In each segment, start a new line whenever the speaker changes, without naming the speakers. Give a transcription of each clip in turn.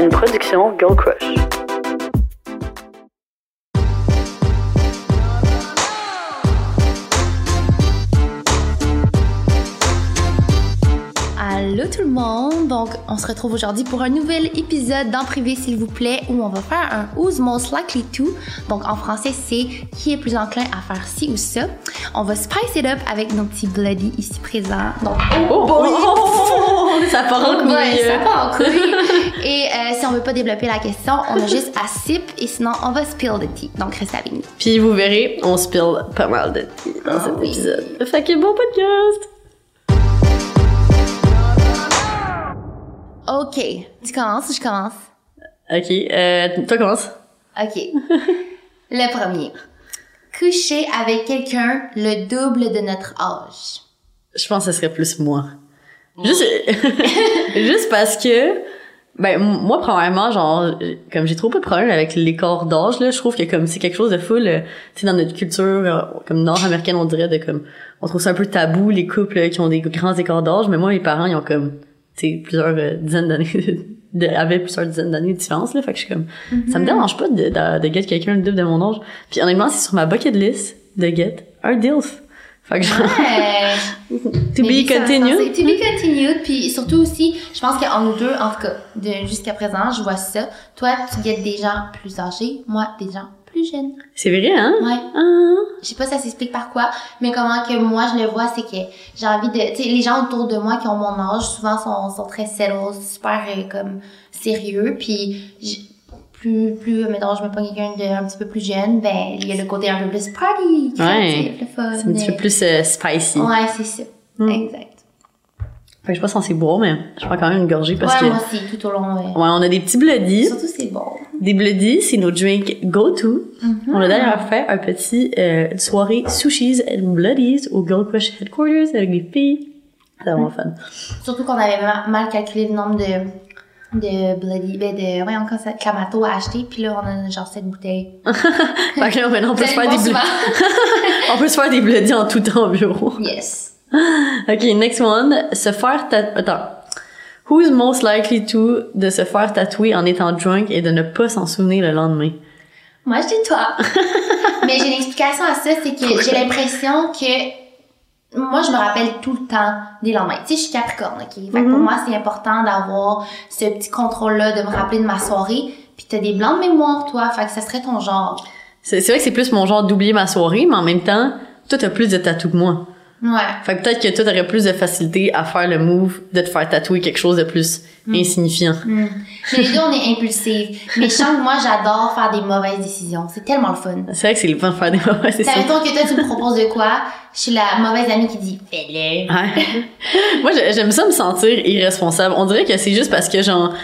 Une production Girl Crush.
Allô tout le monde! Donc, on se retrouve aujourd'hui pour un nouvel épisode d'En privé, s'il vous plaît, où on va faire un Who's Most Likely To. Donc, en français, c'est qui est plus enclin à faire ci ou ça. On va spice it up avec nos petits bloody ici présents. Donc,
Oh, oh, ça part en couille.
ouais, ça part en couille. Et euh, si on veut pas développer la question, on a juste à sip et sinon, on va spill the tea. Donc, restez avec nous.
Puis vous verrez, on spill pas mal de tea dans
Ah
cet
oui.
épisode. Fait que bon podcast!
OK. Tu commences ou je commence?
Ok, euh, toi commence.
OK. Le premier. Coucher avec quelqu'un le double de notre âge.
Je pense que ce serait plus moi. Juste, juste parce que, ben, moi, premièrement, genre, comme j'ai trop peu de problèmes avec l'écart d'âge, là, je trouve que comme c'est quelque chose de full, euh, tu sais, dans notre culture, euh, comme nord-américaine, on dirait de comme, on trouve ça un peu tabou, les couples euh, qui ont des grands écarts d'âge, mais moi, mes parents, ils ont comme, tu sais, plusieurs dizaines d'années, de, avaient plusieurs dizaines d'années de différence, là, fait que je suis comme, ça me dérange pas de, de, de get quelqu'un le double de mon âge. Puis honnêtement, c'est sur ma bucket list de get un DILF. Fait que
Ouais.
to be continued.
To be continued. Puis surtout aussi, je pense qu'en nous deux, en tout cas, de jusqu'à présent, je vois ça. Toi, tu guettes des gens plus âgés. Moi, des gens plus jeunes.
C'est vrai, hein?
Ouais.
Ah.
Je sais pas ça s'explique par quoi, mais comment que moi je le vois, c'est que j'ai envie de, tu sais, les gens autour de moi qui ont mon âge, souvent sont, sont très settled, super euh, comme sérieux, puis plus, plus, mettons, je me prends quelqu'un de un petit peu plus jeune, ben, il y a le côté un peu plus party, créatif, le fun.
C'est un petit peu plus euh, spicy.
Ouais, c'est ça.
Mm.
Exact.
Fait que je suis pas censée boire, mais je prends quand même une gorgée parce
ouais,
que...
moi aussi, tout au long. ouais.
Ouais, on a des petits bloodies.
Surtout, c'est bon.
Des bloodies, c'est nos drinks go-to.
Mhm.
On a d'ailleurs fait un petit euh, une soirée sushis and bloodies au Girl Crush Headquarters avec des filles. C'est vraiment fun.
Surtout qu'on avait ma- mal calculé le nombre de, de bloody, ben de, ouais, encore ça, Clamato à acheter, puis là, on a genre cette bouteille.
fait que là, maintenant, on peut, se faire des
voir
blo-
souvent.
on peut se faire des bloodies en tout temps au bureau.
Yes.
Ok, next one. Se faire tatouer... Attends. Who's most likely to de se faire tatouer en étant drunk et de ne pas s'en souvenir le lendemain?
Moi, je dis toi. Mais j'ai une explication à ça, c'est que j'ai l'impression que moi, je me rappelle tout le temps des lendemains. Tu sais, je suis Capricorne, OK? Fait que pour
Mhm.
moi, c'est important d'avoir ce petit contrôle-là, de me rappeler de ma soirée. Puis t'as des blancs de mémoire, toi. Fait que ça serait ton genre.
C'est vrai que c'est plus mon genre d'oublier ma soirée, mais en même temps, toi, t'as plus de tatous que moi.
Ouais.
Fait que peut-être que toi, t'aurais plus de facilité à faire le move de te faire tatouer quelque chose de plus insignifiant.
Hmm. Mais les deux, on est impulsifs. Mais je sens que moi, j'adore faire des mauvaises décisions. C'est tellement le fun.
C'est vrai que c'est le fun de faire des mauvaises décisions.
mettons que toi, tu me proposes de quoi? Je suis la mauvaise amie qui dit, fais-le.
Ouais. moi, j'ai- j'aime ça me sentir irresponsable. On dirait que c'est juste parce que, genre,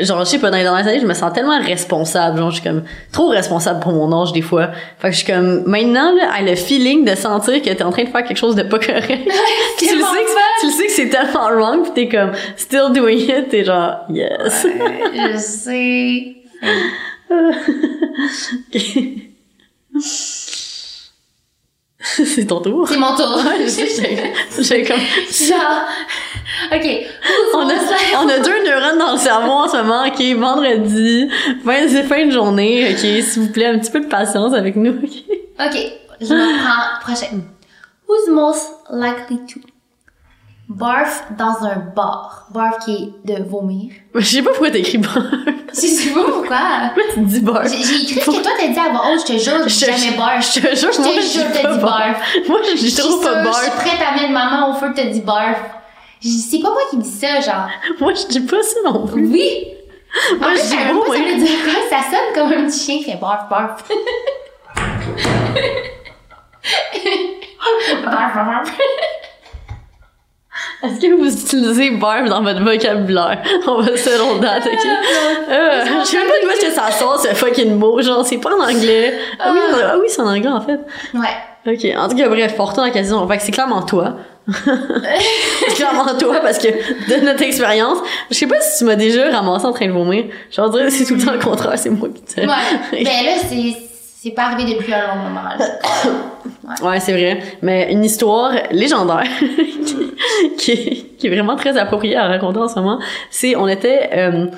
genre, je sais pas, dans les dernières années, je me sens tellement responsable. Genre, je suis comme trop responsable pour mon âge, des fois. Fait que je suis comme, maintenant, là, elle a le feeling de sentir que t'es en train de faire quelque chose de pas correct. tu, le sais que, tu le sais que c'est tellement wrong, pis t'es comme, still doing it, t'es genre, yes.
Je sais.
c'est ton tour.
C'est mon tour.
J'ai comme,
Genre, ok.
on a, on a deux neurones dans le cerveau en ce moment, ok, vendredi, fin, c'est fin de journée, ok, s'il vous plaît, un petit peu de patience avec nous, ok.
Ok, je me prends prochaine. Who's most likely to barf dans un bar? Barf qui est de vomir.
Je sais pas pourquoi t'écris bar.
Je sais pas pourquoi.
Pourquoi tu dis bar?
J'ai écrit que toi t'as dit à voix haute, je te jure, je jamais barf.
Je te jure,
Je
moi,
te
je
jure, t'as
pas
dit barf.
Moi, je dis trop pas
sûre, je suis prête à mettre ma main au feu t'as dit barf. C'est pas moi qui dis ça, genre.
Moi, je dis pas ça non plus.
Oui!
Moi,
en
je dis
savais
oh,
pas ça veut dire quoi? Ça sonne comme un petit chien qui fait barf, barf. barf, barf, barf.
Est-ce que vous utilisez barf dans votre vocabulaire? On va se rendre date, ok? Euh, je sais pas d'où est-ce que ça sort, ce fucking mot. Genre, c'est pas en anglais. Ah oui, ah oui c'est en anglais, en fait.
Ouais.
Ok, en tout cas, bref, à la question. Fait que c'est clairement toi. c'est clairement toi, parce que de notre expérience, je sais pas si tu m'as déjà ramassé en train de vomir. Dire, c'est tout le temps le contraire, c'est moi qui te...
Ouais. ben là, c'est, c'est pas arrivé depuis un long moment.
Ouais, c'est vrai. Mais une histoire légendaire qui, qui est, qui est vraiment très appropriée à raconter en ce moment, c'est on était euh,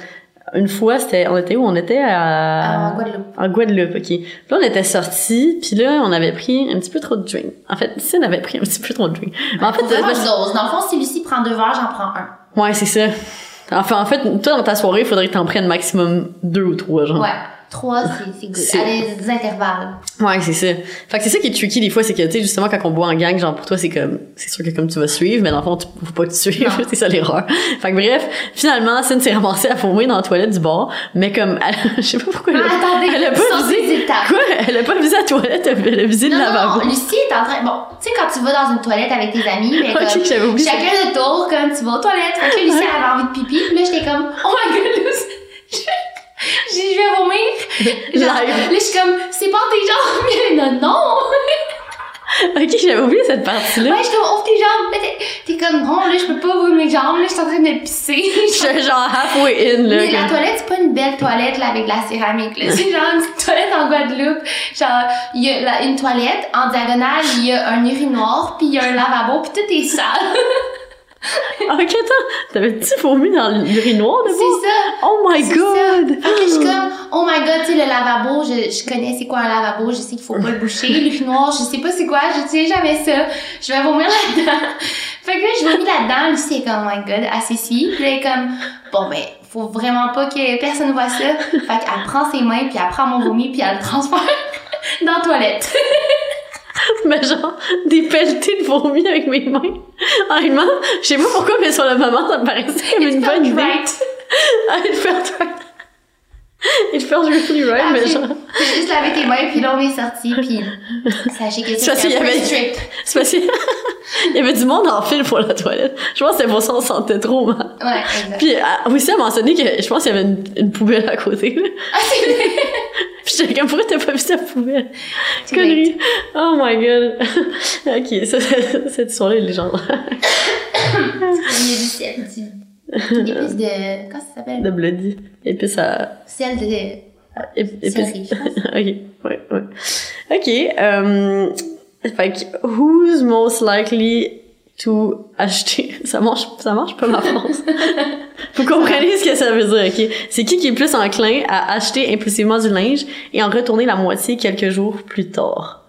une fois, c'était, on était où? On était à...
En Guadeloupe.
En Guadeloupe, ok. Puis là, on était sortis, puis là, on avait pris un petit peu trop de drink. En fait, si on avait pris un petit peu trop de drink. Mais en fait,
vraiment
euh,
que je dose. Dans le fond, si Lucie prend deux verres, j'en prends un.
ouais, c'est ça. Enfin, en fait, toi, dans ta soirée, il faudrait que t'en prennes maximum deux ou trois, genre.
Ouais. Trois, c'est good. À des intervalles.
Ouais, c'est ça. Fait que c'est ça qui est tricky des fois, c'est que, tu sais, justement, quand on boit en gang, genre, pour toi, c'est comme, c'est sûr que comme tu vas suivre, mais dans le fond, tu, faut pas que tu suives,
Non.
c'est ça l'erreur. Fait que bref, finalement, Cyn s'est ramassée à vomir dans la toilette du bar, mais comme, elle- je sais pas pourquoi elle a,
Ah, attendez,
elle a pas visé, quoi? Elle a pas visé la toilette, elle a visé le lavabo.
non, Lucie est en train. Bon, tu sais, quand tu vas dans une toilette avec tes amis, mais comme.
ça.
Chacun de tour, comme tu vas aux toilettes. Fait que Lucie, elle avait envie de pipi. Puis là, j'étais comme, oh my god, Lucie. J'ai dit, je vais vomir. Genre,
Live.
là, je suis comme, c'est pas tes jambes. Non, non.
Ok, j'avais oublié cette partie-là.
Ouais, je suis comme, ouvre tes jambes. Là, t'es- t'es comme, non, là, je peux pas ouvrir mes jambes. Là, je suis en train de pisser.
J'étais genre halfway in, là.
Mais la
comme-
toilette, c'est pas une belle toilette là, avec de la céramique. là. C'est genre une petite toilette en Guadeloupe. Genre, il y a la- une toilette, en diagonale, il y a un urinoir, puis il y a un lavabo, puis tout est sale.
Ok, attends, t'avais-tu vomi dans l'urinoir de
C'est ça.
Oh my god!
ça. Fait que je suis comme, oh my god, tu sais, le lavabo, je, je connais c'est quoi un lavabo, je sais qu'il faut pas le boucher. L'urinoir, je sais pas c'est quoi, je sais jamais ça. Je vais vomir là-dedans. Fait que là, je vomis là-dedans, Lucie est comme, oh my god, assis Puis là, elle est comme, bon, ben, faut vraiment pas que personne voit ça. Fait qu'elle prend ses mains, puis elle prend mon vomi, puis elle le transfère dans la toilette.
Mais genre, des pelletés de vomi avec mes mains. Honnêtement, je sais pas pourquoi, mais sur le moment, ça me paraissait comme une bonne idée.
right.
Ah, it felt right. It felt really right, mais
Après,
genre...
J'ai juste lavé tes mains, puis là, on est sortis, puis sachez que
C'est
c'est
qu'il y avait-. C'est parce qu'il il y avait du monde en file pour la toilette. Je pense que c'était pour ça qu'on se sentait trop mal.
Ouais, exact.
Puis aussi, elle a mentionné que je pense qu'il y avait une, une poubelle à côté. Là.
Ah, c'est
j'étais comme, pourquoi t'as pas vu sa poubelle? Connerie. Oh my god. ok, ça, cette histoire-là est légendaire.
Il y a du sel, épices de, comment ça s'appelle?
De bloody. Épice à...
Sel de,
ép- Épice.
céleri, je pense.
ok, ouais, ouais. Ok, euh, fait que, who's most likely to acheter? Ça marche, ça marche pas ma phrase. Vous comprenez ce que ça veut dire, ok? C'est qui qui est plus enclin à acheter impulsivement du linge et en retourner la moitié quelques jours plus tard?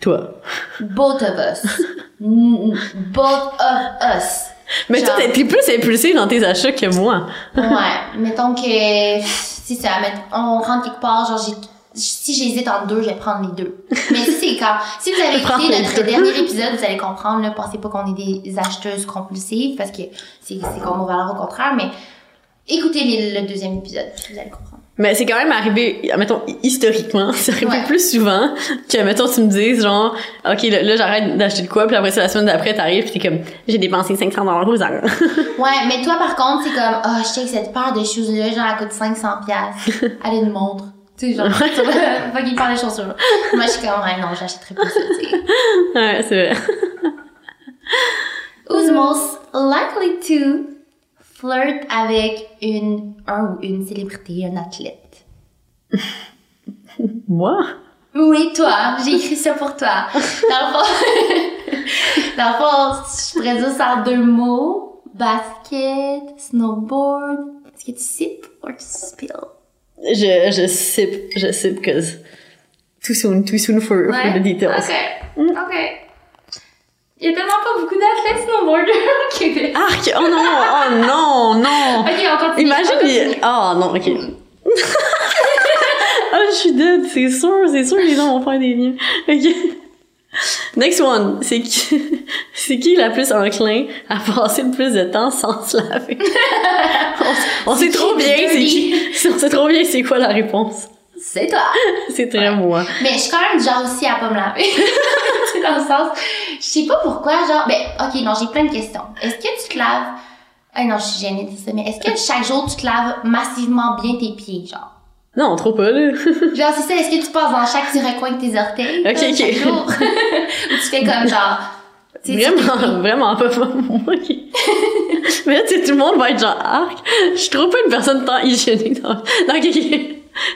Toi.
Both of us. Both of us.
Mais
Genre-
toi, t'es plus impulsif dans tes achats que moi.
Ouais, mettons que, si ça, on rentre quelque part, genre, j'ai, si j'hésite entre deux, je vais prendre les deux. Mais si c'est quand, si vous avez écouté notre dernier épisode, vous allez comprendre, là, pensez pas qu'on est des acheteuses compulsives, parce que c'est, c'est comme nos valeurs au contraire, mais écoutez les- le deuxième épisode, puis vous allez comprendre.
Mais c'est quand même arrivé, mettons, historiquement, c'est arrivé
Ouais.
plus souvent que, mettons, tu me dises, genre, OK, là, là, j'arrête d'acheter de quoi, puis après ça, la semaine d'après, t'arrives, pis t'es comme, j'ai dépensé 500 dollars aux angles.
Ouais, mais toi, par contre, c'est comme, oh, je sais que cette paire de shoes-là, genre, elle coûte 500 piastres. Elle une montre. Tu sais, genre, faut qu'il parle des chaussures. Moi, je suis comme, ouais, non, j'achèterais pas ça, tu sais.
ouais, c'est vrai.
Who's most likely to flirt avec une, un ou une célébrité, un athlète?
Moi?
Oui, toi, j'ai écrit ça pour toi. Dans le fond, dans le fond, je pourrais dire ça en deux mots. Basket, snowboard. Est-ce que tu sip ou tu spill?
Je, je sip, je sip, cause too soon, too soon for, for the details.
Ok. Ok. Il y a tellement pas beaucoup d'athlètes snowboarders au Québec.
Arc! Oh non! Oh non! Non!
Ok, on continue.
Imagine. Oh non, ok. Ah, je suis dead, c'est sûr, c'est sûr les gens vont faire des liens. Ok. Next one, c'est qui, c'est qui la plus enclin à passer le plus de temps sans se laver? on, on sait trop bien, c'est qui, on sait trop bien c'est quoi la réponse.
C'est toi.
C'est très moi.
Mais je suis quand même genre aussi à pas me laver. C'est dans le sens, je sais pas pourquoi, genre, ben, ok, non, j'ai plein de questions. Est-ce que tu te laves, ah non, je suis gênée de ça, mais est-ce que chaque jour tu te laves massivement bien tes pieds, genre?
Non, trop pas, là.
Genre, c'est ça, est-ce que tu passes dans chaque petit recoin de tes orteils?
Ok, ok.
Chaque jour? Ou tu fais comme genre,
Vraiment, vraiment pas pas moi. Mais là, tu sais, tout le monde va être genre arc. Je suis trop pas une personne tant hygiénique dans. Non, ok, ok.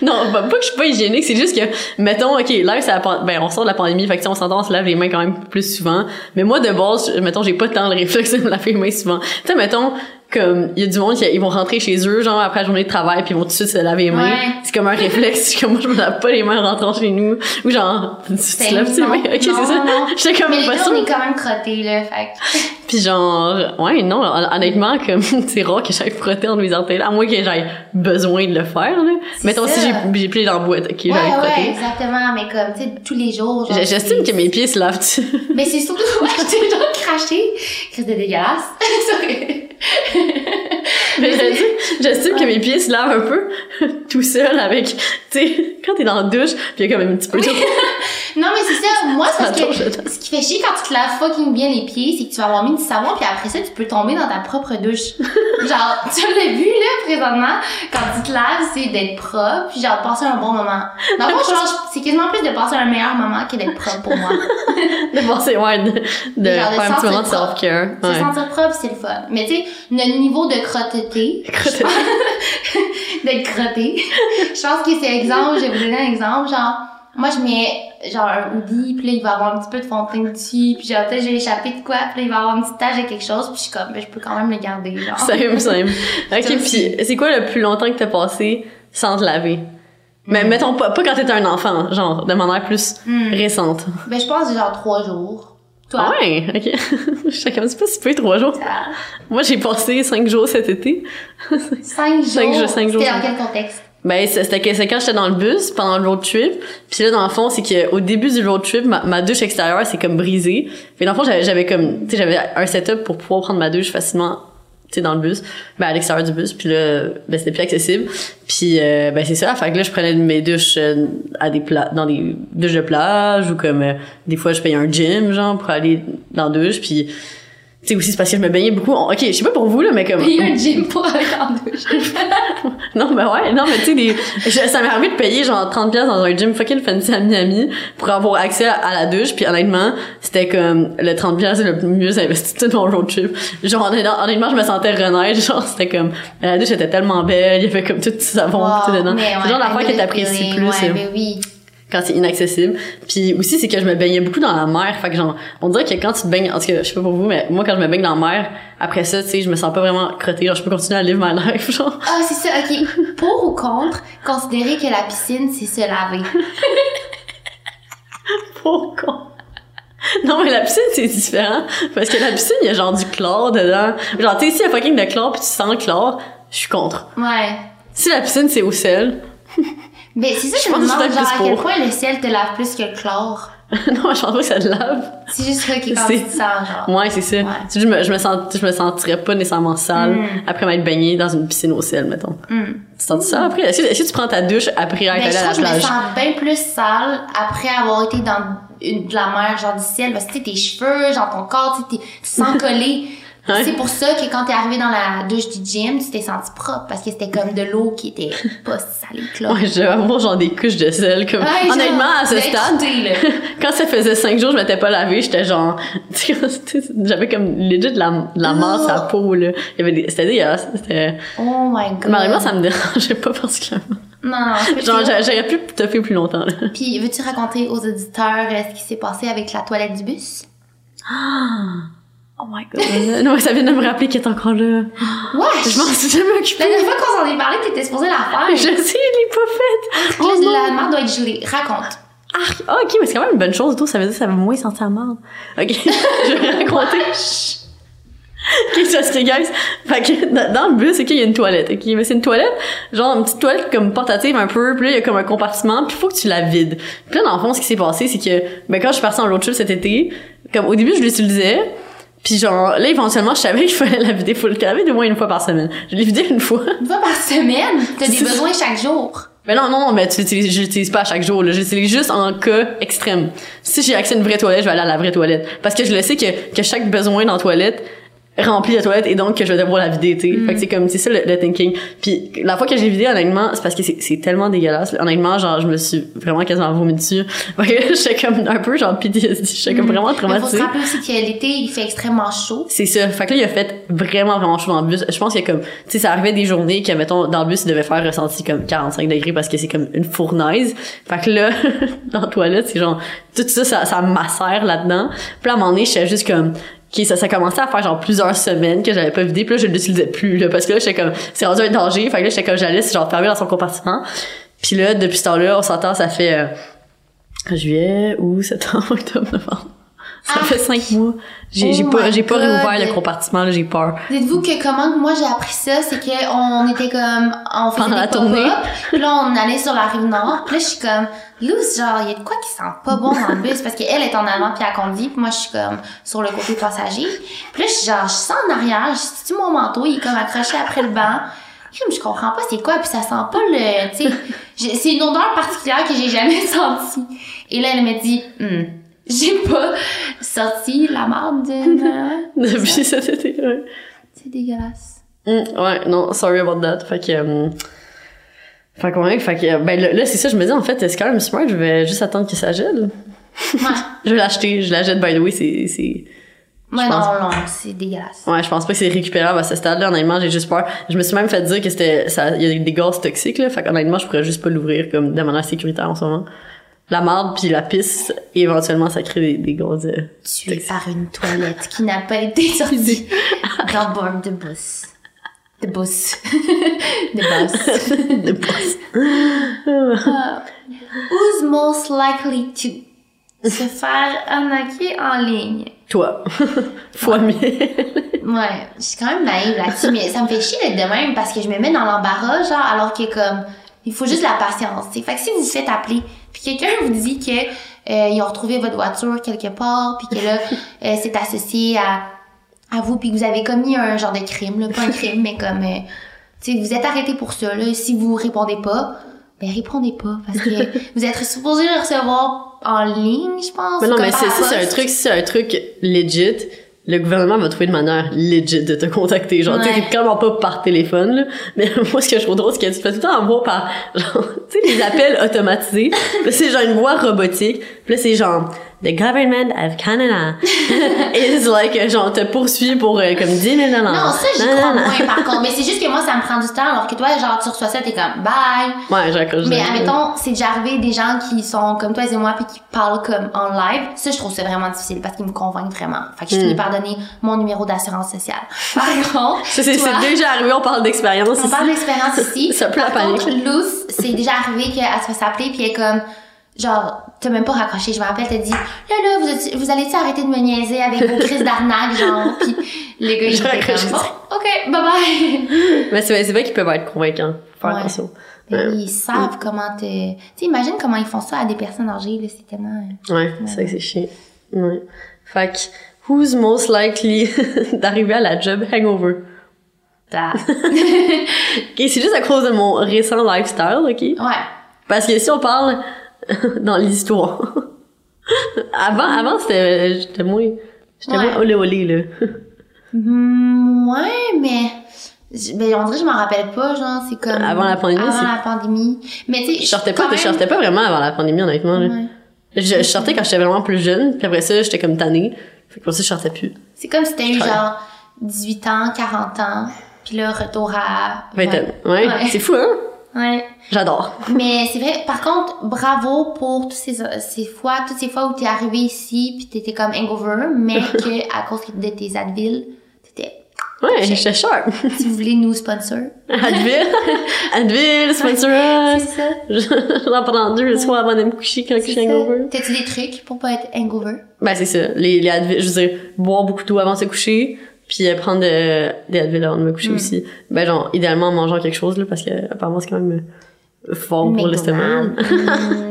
Non, pas que je suis pas hygiénique, c'est juste que, mettons, ok, là, pan- ben, on sort de la pandémie, fait que, on s'entend, on se lave les mains quand même plus souvent. Mais moi, de base, mettons, j'ai pas tant le réflexe de me laver les mains souvent. Tu sais, mettons, comme il y a du monde qui ils vont rentrer chez eux genre après la journée de travail puis ils vont tout de suite se laver les mains
Ouais.
c'est comme un réflexe que moi je me lave pas les mains en rentrant chez nous ou genre tu te laves tes mains? Ok c'est ça j'étais comme
Mais les
pas sûre.
on est quand même crottés, là. Fait
Puis genre, ouais, non, hon- honnêtement, comme c'est rare que j'aille frotter entre mes orteils, à moins que j'aille besoin de le faire, là. Mettons, si
ça.
j'ai, j'ai plié dans la boîte, ok,
Ouais,
j'allais
ouais,
frotter.
exactement. Mais comme, tu sais, tous les jours.
J'estime que mes pieds se lavent-tu?
Mais c'est surtout, craché. Crise de dégueulasse.
J'estime que mes pieds se lavent un peu tout seul avec, tu sais, quand t'es dans la douche, pis il y a comme un petit peu de...
Non, mais c'est ça. Moi, c'est parce que ce qui fait chier quand tu te laves fucking bien les pieds, c'est que tu vas avoir mis du savon, puis après ça, tu peux tomber dans ta propre douche. genre, tu l'as vu, là, présentement, quand tu te laves, c'est d'être propre, puis genre, de passer un bon moment. Dans le fond, c'est quasiment plus de passer un meilleur moment que d'être propre pour moi.
de passer, ouais, de, de
Genre de
faire un petit moment de self-care.
Se
Ouais.
sentir propre, c'est le fun. Mais tu sais, notre niveau de crotteté,
Crotteté.
d'être je pense que c'est exemple, je vais vous donner un exemple, genre, moi je mets genre un hoodie, puis là il va y avoir un petit peu de fond de teint dessus, puis genre peut-être j'ai échappé de quoi, puis là il va y avoir une petite tache de quelque chose, puis je suis comme, ben, je peux quand même le garder, genre.
Simple, simple. Ok, puis c'est quoi le plus longtemps que t'as passé sans te laver? Mais
Hmm.
mettons pas, pas quand t'étais un enfant, genre, de manière plus
Hmm.
récente.
Ben je pense genre trois jours. Toi?
Ouais, ok. Comme, c'est pas si peu trois jours. Moi, j'ai passé cinq jours cet été.
Cinq jours.
Cinq jours, cinq jours.
C'était dans quel contexte?
Ben, c'était que- quand j'étais dans le bus pendant le road trip. Puis là, dans le fond, c'est qu'au début du road trip, ma, ma douche extérieure, c'est comme brisée. Puis dans le fond, j'avais comme, tu sais, j'avais un setup pour pouvoir prendre ma douche facilement, tu dans le bus. Ben, à l'extérieur du bus. Puis là, ben, c'était plus accessible. Puis, euh, ben, c'est ça. Fait que là, je prenais mes douches euh, à des pla dans des douches de plage ou comme, euh, des fois, je payais un gym, genre, pour aller dans la douche. Puis, tu sais, aussi, c'est parce que je me baignais beaucoup. Ok, je sais pas pour vous, là, mais comme...
Il y a un gym pour douche.
Non, mais ouais, non, mais tu sais, des... je- ça m'est arrivé de payer genre 30 pièces dans un gym fucking fancy à Miami pour avoir accès à, la douche, puis honnêtement, c'était comme le 30 pièces le mieux investi de mon road trip. Genre, honnêtement, je me sentais renaître, genre, c'était comme, la douche était tellement belle, il y avait comme tout du savon,
Wow,
tout dedans.
mais
C'est genre l'affaire que t'apprécies plus.
Ouais, ben oui.
Quand c'est inaccessible. Puis aussi, c'est que je me baignais beaucoup dans la mer. Fait que genre, on dirait que quand tu te baignes, en tout cas, je sais pas pour vous, mais moi, quand je me baigne dans la mer, après ça, tu sais, je me sens pas vraiment crottée. Genre, je peux continuer à live my life, genre.
Ah, c'est ça, ok. Pour ou contre, considérer que la piscine, c'est se laver.
Pourquoi? Non, mais la piscine, c'est différent. Parce que la piscine, il y a genre du chlore dedans. Genre, tu sais, s'il y a fucking de chlore pis tu sens le chlore, je suis contre.
Ouais.
Si la piscine, c'est au sel,
Mais c'est ça,
Je
je me demande, genre, à quel point le ciel te lave plus que le chlore.
non, je pense pas que ça te lave.
C'est juste ça qui est sens, genre.
Ouais, c'est ça.
Ouais.
Tu sais, Je, me, je, me sens, je me sentirais pas nécessairement sale
Mm.
après m'être baignée dans une piscine au sel, mettons.
Hmm.
Tu sens ça après? Est-ce que, que tu prends ta douche après être
Ben,
allé à la
que je me
plage?
sens bien plus sale après avoir été dans une, de la mer, genre du ciel. Parce que, tes cheveux, genre ton corps, tu sais, t'es- tu sens collé.
Ouais.
C'est pour ça que quand t'es arrivé dans la douche du gym, tu t'es senti propre. Parce que c'était comme de l'eau qui était pas salée, là.
Ouais, je devais avoir genre des couches de sel. Comme,
Ouais, genre,
honnêtement, à ce stade,
excité,
quand ça faisait cinq jours, je m'étais pas lavé, j'étais genre, j'avais comme legit de la, de la masse à la peau, là. Il y avait des, c'était dégueulasse. C'était,
Oh my god.
honnêtement, ça me dérangeait pas particulièrement.
Non, non,
Genre,
te-
j'a- j'aurais pu toffer plus longtemps, là.
Puis, veux-tu raconter aux auditeurs euh, ce qui s'est passé avec la toilette du bus?
Oh my god. non, ça vient de me rappeler qu'elle est encore là.
Wesh!
Je m'en suis jamais occupée.
La dernière fois qu'on s'en est parlé, t'étais supposée la faire.
Je sais, je l'ai pas faite.
Là,
Oh
la merde doit être gelée. Raconte.
Ah, ah, ok, mais c'est quand même une bonne chose, tout. Ça veut dire que ça va moins sentir la merde. Ok, je vais raconter. Ok, ça c'est guys. Fait que dans, le bus, ok, il y a une toilette, ok. Mais c'est une toilette, genre une petite toilette comme portative un peu, puis là, il y a comme un compartiment, puis faut que tu la vides. Puis là, dans le fond, ce qui s'est passé, c'est que, ben, quand je suis partie en road trip cet été, comme au début, je l'utilisais, puis genre, là, éventuellement, je savais qu'il fallait la vider. Le laver au moins une fois par semaine. Je l'ai vidé une fois.
Une fois par semaine, t'as des besoins chaque jour.
Mais non, non, non, mais tu l'utilises, je l'utilise pas à chaque jour, là. Je l'utilise juste en cas extrême. Si j'ai accès à une vraie toilette, je vais aller à la vraie toilette. Parce que je le sais que, que chaque besoin dans la toilette remplit la toilette et donc que je vais devoir la vider, tu sais.
Mm.
Fait que c'est comme, c'est ça le, le thinking. Puis la fois que je l'ai vidé, honnêtement, c'est parce que c'est, c'est tellement dégueulasse. Honnêtement, genre, je me suis vraiment quasiment vomi dessus. Fait que j'étais comme un peu genre PTSD. J'étais comme vraiment
Mais faut se
traumatisée.
rappeler aussi que l'été, il fait extrêmement chaud.
C'est ça. Fait que là, il a fait vraiment, vraiment chaud dans le bus. Je pense qu'il y a comme, tu sais, ça arrivait des journées que, mettons, dans le bus, il devait faire ressenti comme 45 degrés parce que c'est comme une fournaise. Fait que là, dans la toilette, c'est genre, tout ça, ça, ça macère là-dedans. Puis là, à un moment donné, j'étais juste comme, Ok, ça, ça commençait à faire genre plusieurs semaines que j'avais pas vidé, puis là, je l'utilisais plus, là, parce que là, j'étais comme, c'est rendu un danger, fait que là, j'étais comme, j'allais, genre, fermer dans son compartiment. Puis là, depuis ce temps-là, on s'entend, ça fait, euh, juillet, août, septembre, octobre, novembre. Ça
Ah.
fait cinq mois. J'ai,
Oh
pas, j'ai pas réouvert le compartiment, j'ai peur.
Dites-vous que comment moi j'ai appris ça, c'est que on était comme on faisait
Pendant la
des
tournée.
pop-up, puis là on allait sur la rive nord, puis là je suis comme Luce, genre il y a de quoi qui sent pas bon dans le bus? Parce qu'elle est en avant puis elle conduit, puis moi je suis comme sur le côté passager. Puis là je suis genre je sens en arrière, je dis mon manteau, il est comme accroché après le banc. Je comprends pas c'est quoi puis ça sent pas le tu sais c'est une odeur particulière que j'ai jamais sentie. Et là elle me dit Hum, j'ai pas sorti la marde de ma...
Depuis cet été, ouais.
C'est dégueulasse.
Mm, ouais, non, sorry about that. Fait que, euh, fait que, ouais, fait que, ben là, là, c'est ça, je me dis, en fait, c'est quand même smart, je vais juste attendre que ça gèle.
Ouais.
Je vais l'acheter, je l'achète, by the way, c'est, c'est,
Ouais,
pense-
non, non, c'est dégueulasse.
ouais, je pense pas que c'est récupérable à ce stade-là, honnêtement, j'ai juste peur. Je me suis même fait dire que c'était, ça, il y a des gaz toxiques, là, fait qu'honnêtement, je pourrais juste pas l'ouvrir comme de manière sécuritaire en ce moment. La marde puis la pisse, éventuellement, ça crée des, des gaz, euh,
Tué par une toilette qui n'a pas été sortie dans le bord de bus. De bus. de bus.
de pisse.
Who's most likely to se faire arnaquer en ligne?
Toi. Fois mille.
Ouais, je suis quand même naïve là-dessus, mais ça me fait chier d'être de même parce que je me mets dans l'embarras, genre, alors que comme, il faut juste la patience, tu sais. Fait que si vous vous faites appeler, quelqu'un vous dit que euh, ils ont retrouvé votre voiture quelque part, puis que là, euh, c'est associé à, à vous, puis que vous avez commis un genre de crime, là, pas un crime, mais comme, euh, tu sais, vous êtes arrêté pour ça, là. Si vous répondez pas, ben répondez pas, parce que vous êtes supposé le recevoir en ligne, je pense.
Mais non, mais si c'est un truc, si c'est un truc legit, le gouvernement va trouver une manière legit de te contacter. Genre, tu sais, clairement pas par téléphone, là. Mais moi, ce que je trouve drôle, c'est que tu fais tout le temps envoyer par, genre, tu sais, les appels automatisés. C'est genre une voix robotique. Puis là, c'est genre, the government of Canada is like, genre, te poursuit pour, euh, comme 10 000
Non, ça, j'y crois moins, par contre. Mais c'est juste que moi, ça me prend du temps, alors que toi, genre, tu reçois ça, t'es comme, bye.
Ouais, j'accroche.
Mais admettons, c'est déjà arrivé des gens qui sont comme toi et moi puis qui parlent comme en live. Ça, je trouve ça vraiment difficile parce qu'ils me convainquent vraiment. Fait que je
Hmm.
finis par donner mon numéro d'assurance sociale. Par contre,
Ça, c'est, déjà arrivé, on parle d'expérience
on
ici.
parle d'expérience ici.
Ça peut la panique.
Luce, c'est déjà arrivé qu'elle se fasse appeler puis elle est comme, genre, t'as même pas raccroché. Je me rappelle, t'as dit, là, là, vous, êtes- vous allez-tu arrêter de me niaiser avec vos crises d'arnaque, genre, puis le gars, il
J'ai
était
raccroché.
comme, bon, ok, bye bye.
Mais c'est, vrai qu'ils peuvent être convaincants. Faut Faire
Ouais.
attention. Ouais.
Ils savent comment te... Tu imagine comment ils font ça à des personnes âgées, là, c'est tellement... euh,
Ouais, c'est vrai que c'est chiant. Ouais. Fait que, who's most likely d'arriver à la job hangover?
bah.
Ok, c'est juste à cause de mon récent lifestyle, ok?
Ouais.
Parce que si on parle dans l'histoire. avant, avant, c'était, j'étais moins, j'étais
Ouais.
moins olé olé, là.
Hmm, ouais, mais... Ben, on dirait que je m'en rappelle pas, genre, c'est comme...
Avant la pandémie,
Avant la pandémie. Mais tu sais...
Je sortais pas, je sortais pas vraiment avant la pandémie, honnêtement, là.
Ouais.
Je, je sortais quand j'étais vraiment plus jeune, puis après ça, j'étais comme tannée. Fait que pour ça, je sortais plus.
C'est comme si t'as eu, genre, 18 ans, 40 ans, puis là, retour à...
Vingtaine. Ouais.
Ouais.
C'est fou, hein?
Ouais.
J'adore.
Mais c'est vrai, par contre, bravo pour toutes ces, ces fois, toutes ces fois où t'es arrivé ici puis t'étais comme hangover, mais que à cause de tes Advil, t'étais,
Ouais, j'étais sharp.
si vous voulez nous sponsor.
Advil? Advil, sponsor.
C'est ça.
J'en prends deux le soir avant de me coucher quand je suis hangover.
T'as-tu des trucs pour pas être hangover?
Ben, c'est ça. Les, les Advil, je veux dire, boire beaucoup d'eau avant de se coucher, puis euh, prendre de- des Advil avant de me coucher
Mm.
aussi. Ben, genre, idéalement en mangeant quelque chose, là, parce que apparemment, c'est quand même fort pour l'estomac.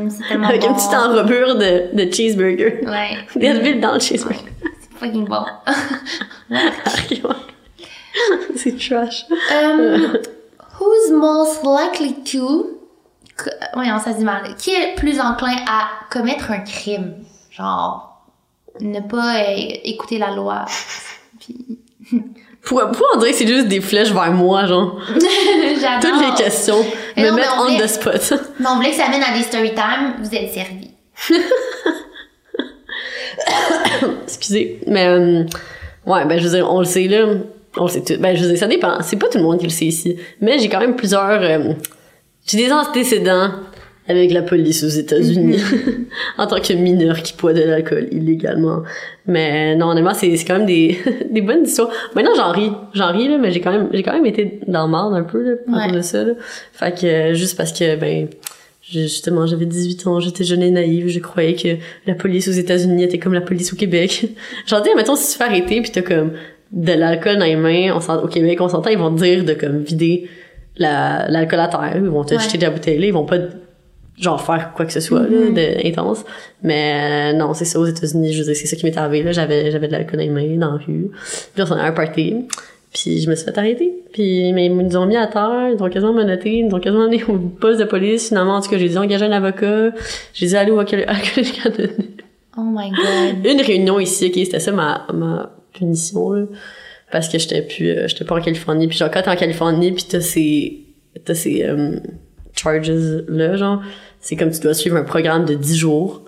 Mm, c'est
Avec
bon.
une petite enrobure de, de cheeseburger.
Ouais.
Des Advil dans le cheeseburger.
C'est fucking bon.
c'est trash.
Um, who's most likely to... Voyons, ça se dit mal. Qui est le plus enclin à commettre un crime? Genre, ne pas écouter la loi. Puis...
Pourquoi, pourquoi on dirait que c'est juste des flèches vers moi, genre? Toutes les questions. Me
non,
mettre
on
on
voulait-
the spot.
Mais on voulait que ça mène à des story time, vous êtes servis.
Excusez. Mais, euh, ouais, ben, je veux dire, on le sait, là. On le sait tout. Ben, je veux dire, ça dépend. C'est pas tout le monde qui le sait ici. Mais j'ai quand même plusieurs, euh, j'ai des antécédents avec la police aux États-Unis en tant que mineur qui boit de l'alcool illégalement. Mais non, honnêtement, c'est c'est quand même des des bonnes histoires. Maintenant, j'en ris, j'en ris là, mais j'ai quand même j'ai quand même été dans le marde un peu là, à
Ouais.
de ça. Là. Fait que euh, juste parce que ben justement j'avais 18 ans, j'étais jeune et naïve, je croyais que la police aux États-Unis était comme la police au Québec. Genre dire mettons si tu fais arrêter puis t'as comme de l'alcool dans les mains, on au Québec, on s'entend, ils vont te dire de comme vider la l'alcool à terre, ils vont te
Ouais.
jeter de la bouteille là, ils vont pas genre faire quoi que ce soit là,
Mhm.
de intense mais euh, non c'est ça aux États-Unis je veux c'est ça qui m'est arrivé là j'avais j'avais de l'alcool dans les mains dans la rue puis on s'en a un party puis je me suis fait arrêter puis mais ils nous ont mis à terre ils nous ont quasiment menotté ils nous ont quasiment amené au poste de police finalement en tout cas j'ai dit engager un avocat j'ai dit aller au Canadien
Oh my god.
une réunion ici, ok, c'était ça ma, ma punition, là. Parce que j'étais plus, euh, j'étais pas en Californie. Puis genre, quand t'es en Californie, puis t'as ces, t'as ces, euh, charges là, genre, c'est comme tu dois suivre un programme de 10 jours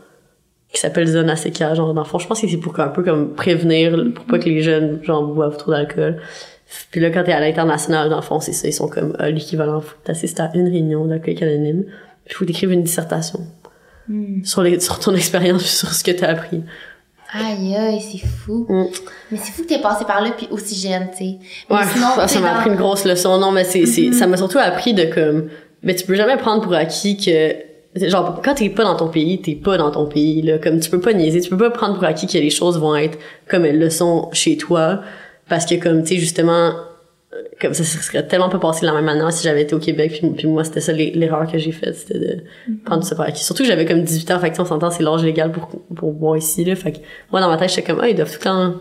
qui s'appelle Zone ACK, genre, dans le fond, je pense que c'est pour un peu comme prévenir, pour pas que les jeunes, genre, boivent trop d'alcool. Puis là, quand t'es à l'international, dans le fond, c'est ça, ils sont comme, euh, l'équivalent, faut que t'assistes à une réunion d'alcoolique anonyme, puis faut t'écrire une dissertation
Hmm.
sur, les, sur ton expérience, sur ce que t'as appris.
Aïe, aïe, c'est fou.
Mm.
Mais c'est fou que t'aies passé par là puis aussi jeune, tu sais.
Ouais,
sinon,
ça,
t'es
m'a appris une grosse leçon. Non, mais c'est, c'est,
Mhm.
ça m'a surtout appris de comme, mais tu peux jamais prendre pour acquis que, genre, quand t'es pas dans ton pays, t'es pas dans ton pays, là. Comme, tu peux pas niaiser, tu peux pas prendre pour acquis que les choses vont être comme elles le sont chez toi. Parce que comme, tu sais, justement, euh, comme ça, ça serait tellement pas passé de la même manière si j'avais été au Québec puis, puis moi c'était ça l'e- l'erreur que j'ai faite c'était de
Mhm.
prendre ça pour acquis surtout que j'avais comme 18 ans fait que on s'entend c'est l'âge légal pour pour boire ici là fait que moi dans ma tête j'étais comme ah ils doivent tout le temps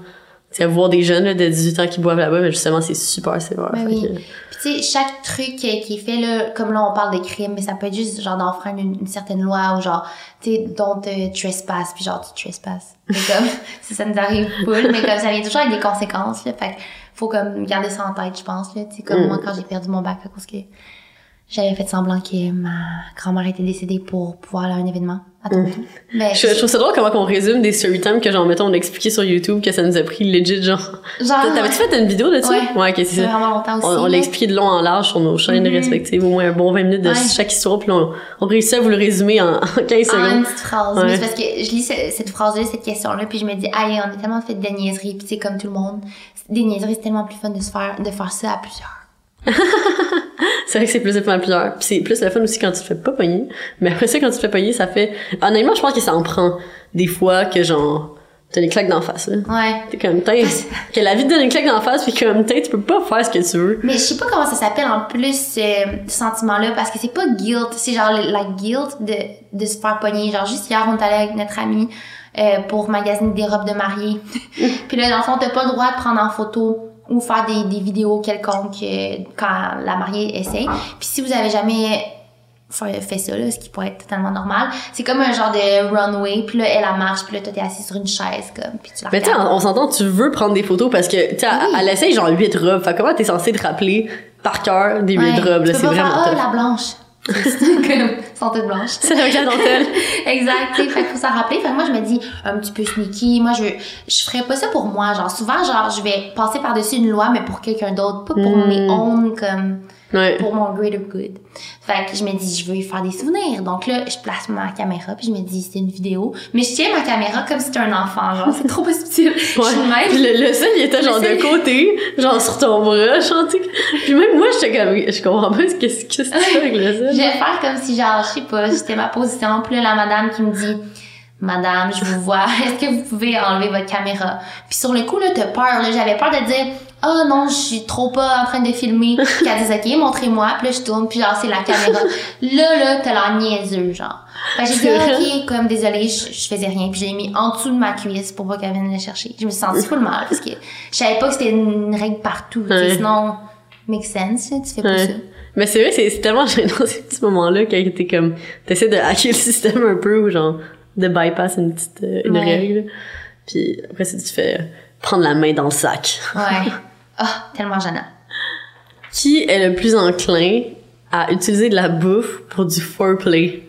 tu sais, voir des jeunes là, de 18 ans qui boivent là-bas mais justement c'est super sévère
Ben oui.
que-
sais, chaque truc qui est fait, là, comme là, on parle de crime, mais ça peut être juste, genre, d'enfreindre une, une certaine loi ou genre, tu sais, dont tu trespass, puis genre, tu trespasses. C'est comme, si ça nous arrive full, mais comme ça vient toujours avec des conséquences, là. Fait que faut comme garder ça en tête, je pense, là. Tu sais, comme
Mm.
moi, quand j'ai perdu mon bac à cause que j'avais fait semblant que ma grand-mère était décédée pour pouvoir aller à un événement Mais
Mm. Je, je trouve ça drôle comment on résume des story time que genre mettons on a expliqué sur YouTube que ça nous a pris legit genre
genre,
t'avais-tu fait une vidéo de ça?
Ouais.
ouais ok c'est ça
vraiment longtemps aussi.
on, on l'a expliqué de long en large sur nos chaînes
Mhm.
respectives au moins un bon 20 minutes de
Ouais.
chaque histoire puis là, on, on réussit à vous le résumer en, en 15
En une
secondes
petite phrase.
Ouais.
Mais c'est parce que je lis ce- cette phrase-là, cette question-là, puis je me dis, allez, on a tellement fait de niaiseries, puis c'est comme tout le monde. Des niaiseries, c'est tellement plus fun de se faire, de faire ça à plusieurs.
c'est vrai que c'est plus fun à plusieurs Puis c'est plus le fun aussi quand tu te fais pas pogner mais après ça quand tu te fais pogner ça fait honnêtement je pense que ça en prend des fois que genre t'as des claques d'en face là
Ouais.
t'es comme t'es que la vie te donne une claque d'en face puis comme t'es tu peux pas faire ce que tu veux
Mais je sais pas comment ça s'appelle en plus, ce sentiment-là, parce que c'est pas guilt, c'est genre la guilt de, de se faire pogner. Genre, juste hier, on est allé avec notre ami euh, pour magasiner des robes de mariée. Puis là, dans le fond, t'as pas le droit de prendre en photo ou faire des, des vidéos quelconques euh, quand la mariée essaye. Puis si vous avez jamais fait, ça, là, ce qui pourrait être totalement normal, c'est comme un genre de runway, puis là, elle, elle marche, puis là, toi, t'es assis sur une chaise, comme, puis tu la
mais tu on, on s'entend tu veux prendre des photos parce que tu sais
Oui.
elle essaye genre 8 robes fait comment t'es censé te rappeler par cœur des 8
Ouais.
robes là? c'est vraiment
faire, oh, la blanche. Comme, sont toutes blanches.
c'est la dentelle
exact, fait qu'il faut s'en rappeler. Fait que moi, je me dis, un petit peu sneaky, moi, je, je ferais pas ça pour moi. Genre, souvent, genre, je vais passer par-dessus une loi, mais pour quelqu'un d'autre, pas pour
Mm.
mes own, comme,
ouais
pour mon greater good. Fait que je me dis, je veux y faire des souvenirs. Donc là, je place ma caméra, puis je me dis, c'est une vidéo. Mais je tiens ma caméra comme si c'était un enfant, genre, c'est trop pas subtil. Je
Ouais.
même.
Puis le, le seul, il était genre
seul-
de côté, genre sur ton bras, sais. Puis même moi, j'étais comme, je comprends pas ce que qu'est-ce que fais avec le
Je
seul.
vais faire comme si, genre, je sais pas, c'était ma position. Puis là, la madame qui me dit, Madame, je vous vois, est-ce que vous pouvez enlever votre caméra? Puis sur le coup, là, t'as peur, là. J'avais peur de dire, oh non, je suis trop pas en train de filmer. Puis qu'elle dit, ok, montrez-moi. Puis là, je tourne, puis genre, c'est la caméra. Là, là, t'as l'air niaiseux, genre. Fait j'ai dit, ok, comme désolée, je, je faisais rien. Puis j'ai mis en dessous de ma cuisse pour pas qu'elle vienne le chercher. Je me suis sentie full mal parce que je savais pas que c'était une règle partout.
Ouais.
Sinon, make sense, tu fais pas
Ouais.
ça.
Mais c'est vrai, c'est c'est tellement gênant ces petits moments-là quand t'es comme, t'essaies de hacker le système un peu ou genre, de bypass une petite, euh, une
Ouais.
règle. Puis après, ça, tu te fais prendre la main dans le sac.
Ouais. Ah, tellement gênant.
Qui est le plus enclin à utiliser de la bouffe pour du foreplay?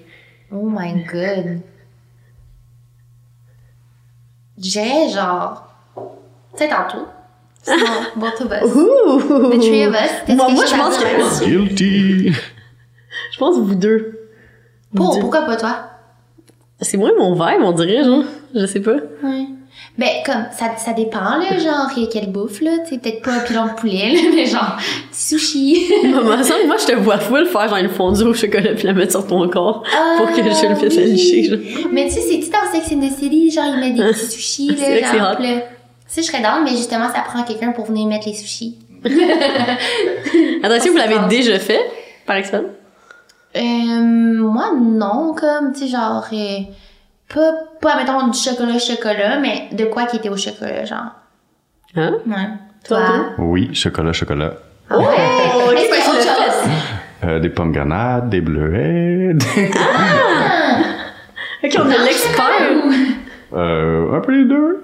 Oh my god. J'ai genre. Tu sais, tantôt. Sinon, both of us.
Ouh!
The three of us. T'as-tu
Moi, je pense que?
Guilty.
je pense vous deux.
Pour, pourquoi pas toi?
C'est moins mon vibe, on dirait, genre. Je sais pas.
Ouais. Ben, comme, ça, ça dépend, là, genre, il y a quelle bouffe, là, tu sais, peut-être pas un pilon de poulet, là, mais genre, petit sushi.
Maman, ça, moi, je te vois full faire genre une fondue au chocolat puis la mettre sur ton corps pour que je le
Ah,
fasse
oui.
licher, genre.
Mais tu sais, c'est-tu dans Sex and the City, genre, ils mettent des petits sushis,
C'est
là,
que c'est
genre, pis là, je serais down, mais justement, ça prend quelqu'un pour venir mettre les sushis.
Que vous l'avez
Ah.
déjà fait, par exemple?
Euh, moi, non, comme, tu sais, genre, euh, pas, pas, mettons, du chocolat-chocolat, mais de quoi qui était au chocolat, genre.
Hein?
Ouais.
Toi,
Toi?
Oui, chocolat, chocolat.
Oh,
Ouais.
fait.
chose.
Euh, des pommes grenades, des bleuets, des-
Ok, on a l'expert.
euh, un peu les deux.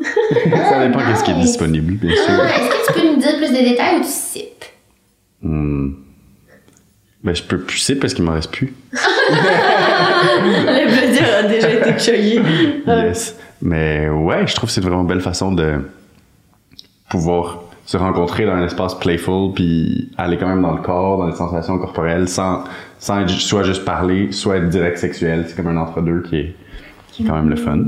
Ça dépend qu'est-ce qui est
nice.
disponible, bien sûr.
Ah, Est-ce que tu peux nous dire plus de détails ou tu sipes?
Hmm. Ben, je peux plus citer parce qu'il m'en reste plus.
Le plaisir a déjà été cueilli.
Yes. Mais ouais, je trouve que c'est vraiment une belle façon de pouvoir se rencontrer dans un espace playful puis aller quand même dans le corps, dans les sensations corporelles sans, sans être soit juste parler, soit être direct sexuel. C'est comme un entre-deux qui est, qui est quand même le fun.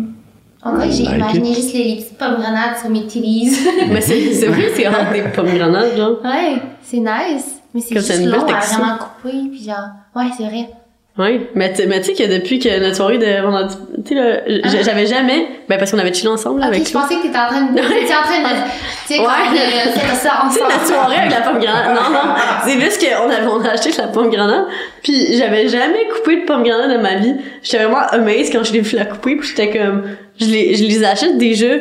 En vrai, j'ai
Like
imaginé
it.
juste les, les petites pommes grenades sur mes titties.
Mais c'est c'est vrai, c'est rare des pommes grenades, genre.
ouais, c'est nice. Mais c'est juste
une
long à vraiment couper, puis genre... Ouais, c'est vrai.
Ouais, mais tu sais que depuis que notre soirée de vendredi, tu sais là, j- j'avais jamais, ben parce qu'on avait chillé ensemble là,
Ok,
avec
je pensais que t'étais en train de... T'étais en train de... Tu sais,
Ouais.
de faire ça
Tu sais,
ensemble.
la soirée avec la pomme grenade. Non, non. C'est juste qu'on avait, on a acheté de la pomme grenade. Puis j'avais jamais coupé de pomme grenade de ma vie. J'étais vraiment amazed quand je l'ai vu la couper. Puis j'étais comme, je les, je les achète déjà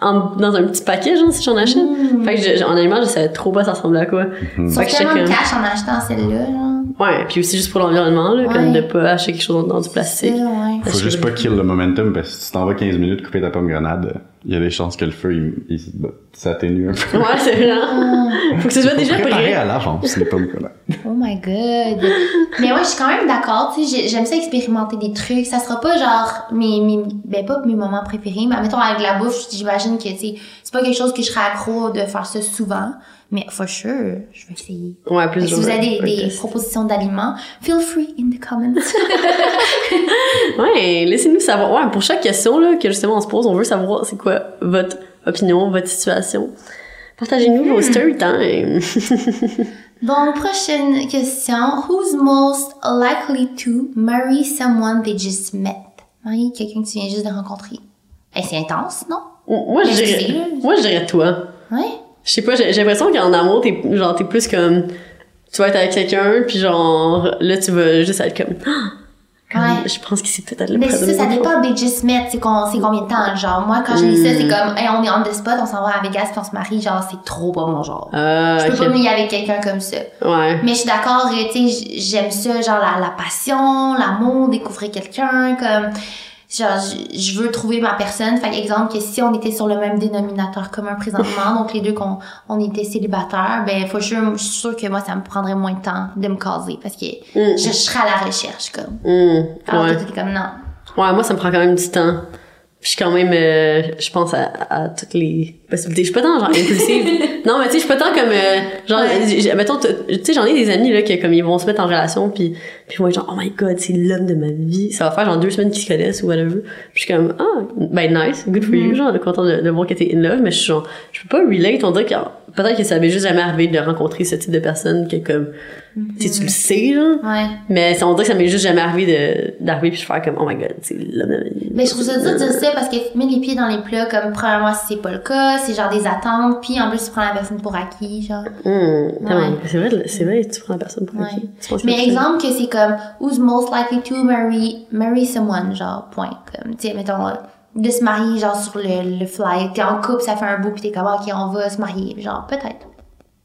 en, dans un petit paquet, genre, si j'en achète. Fait que je, en allemand, je savais trop pas ça ressemblait à quoi.
Ils sont
Fait que
tellement de
comme-
cash en achetant celle-là, genre.
Ouais, puis aussi juste pour l'environnement, là, comme
Ouais.
de pas acheter quelque chose dans du plastique.
Ouais.
Faut juste pas kill le momentum parce que si tu t'en vas 15 minutes couper ta pomme grenade, il y a des chances que le feu il, il s'atténue un peu.
Ouais, c'est vrai. Faut que ce soit déjà
Préparé
prêt.
à l'avance les pommes grenades.
Oh my god. Mais ouais, je suis quand même d'accord, tu sais, j'ai- j'aime ça expérimenter des trucs. Ça sera pas genre mes, mes ben pas mes moments préférés, mais mettons avec la bouffe, j'imagine que tu sais, c'est pas quelque chose que je serais accro de faire ça souvent, mais for sure, je vais essayer.
Ouais, plus
si vous avez des, des propositions d'aliments, feel free in the comments.
Ouais, laissez-nous savoir. Ouais, pour chaque question là, que justement on se pose, on veut savoir c'est quoi votre opinion, votre situation. Partagez-nous
Hmm.
vos story time.
bon, prochaine question. Who's most likely to marry someone they just met? Marier quelqu'un que tu viens juste de rencontrer. Eh, c'est intense, non?
moi, je dirais, moi, je dirais toi.
Ouais.
Je sais pas, j'ai j'ai l'impression qu'en amour, t'es, genre, t'es plus comme, tu vas être avec quelqu'un, puis genre, là, tu vas juste être! Comme,
Ouais.
je pense que c'est peut-être le
Mais ça, ça dépend des just met, c'est combien de temps, genre. Moi, quand je lis ça, c'est comme, hey, on est on the spot, on s'en va à Vegas puis on se marie, genre, c'est trop pas mon genre.
Ah,
je peux
ok.
pas me avec quelqu'un comme ça.
Ouais.
Mais je suis d'accord, euh, tu sais, j'aime ça, genre, la, la passion, l'amour, découvrir quelqu'un, comme, genre, je- je veux trouver ma personne. Fait exemple, que si on était sur le même dénominateur commun présentement, donc les deux qu'on on était célibataires, ben, faut sûr, je suis sûre que moi, ça me prendrait moins de temps de me caser parce que
Mm.
je, je serais à la recherche, comme. Alors
ouais.
comme, non.
Ouais, moi, ça me prend quand même du temps. Je suis quand même, euh, je pense à, à toutes les possibilités. Je suis pas tant, genre, impulsive. non, mais tu sais, je suis pas tant comme, euh, genre,
Ouais.
mettons, tu sais, j'en ai des amis, là, qui, comme, ils vont se mettre en relation, puis puis moi, genre, oh my god, c'est l'homme de ma vie. Ça va faire, genre, deux semaines qu'ils se connaissent ou whatever. Puis je suis comme, ah, ben, nice, good for you, genre, content de, de voir que t'es in love, mais je suis genre, je peux pas relate, on dirait que, peut-être que ça m'est juste jamais arrivé de rencontrer ce type de personne qui est comme, tu sais, tu le sais, genre.
Ouais.
Mais ça, on dirait que ça m'est juste jamais arrivé de, d'arriver puis je faire comme, oh my god, c'est l'homme de ma vie.
Mais je trouve ça dur de dire ça parce que tu mets les pieds dans les plats comme premièrement si c'est pas le cas, c'est genre des attentes, puis en plus tu prends la personne pour acquis, genre.
Tellement.
Ouais.
C'est vrai, c'est vrai, tu prends la personne pour
Ouais.
acquis.
Mais exemple que c'est comme who's most likely to marry marry someone, genre point. Comme tu sais, mettons euh, de se marier genre sur le, le fly. T'es en couple, ça fait un bout, puis t'es comme ok on va se marier, genre peut-être.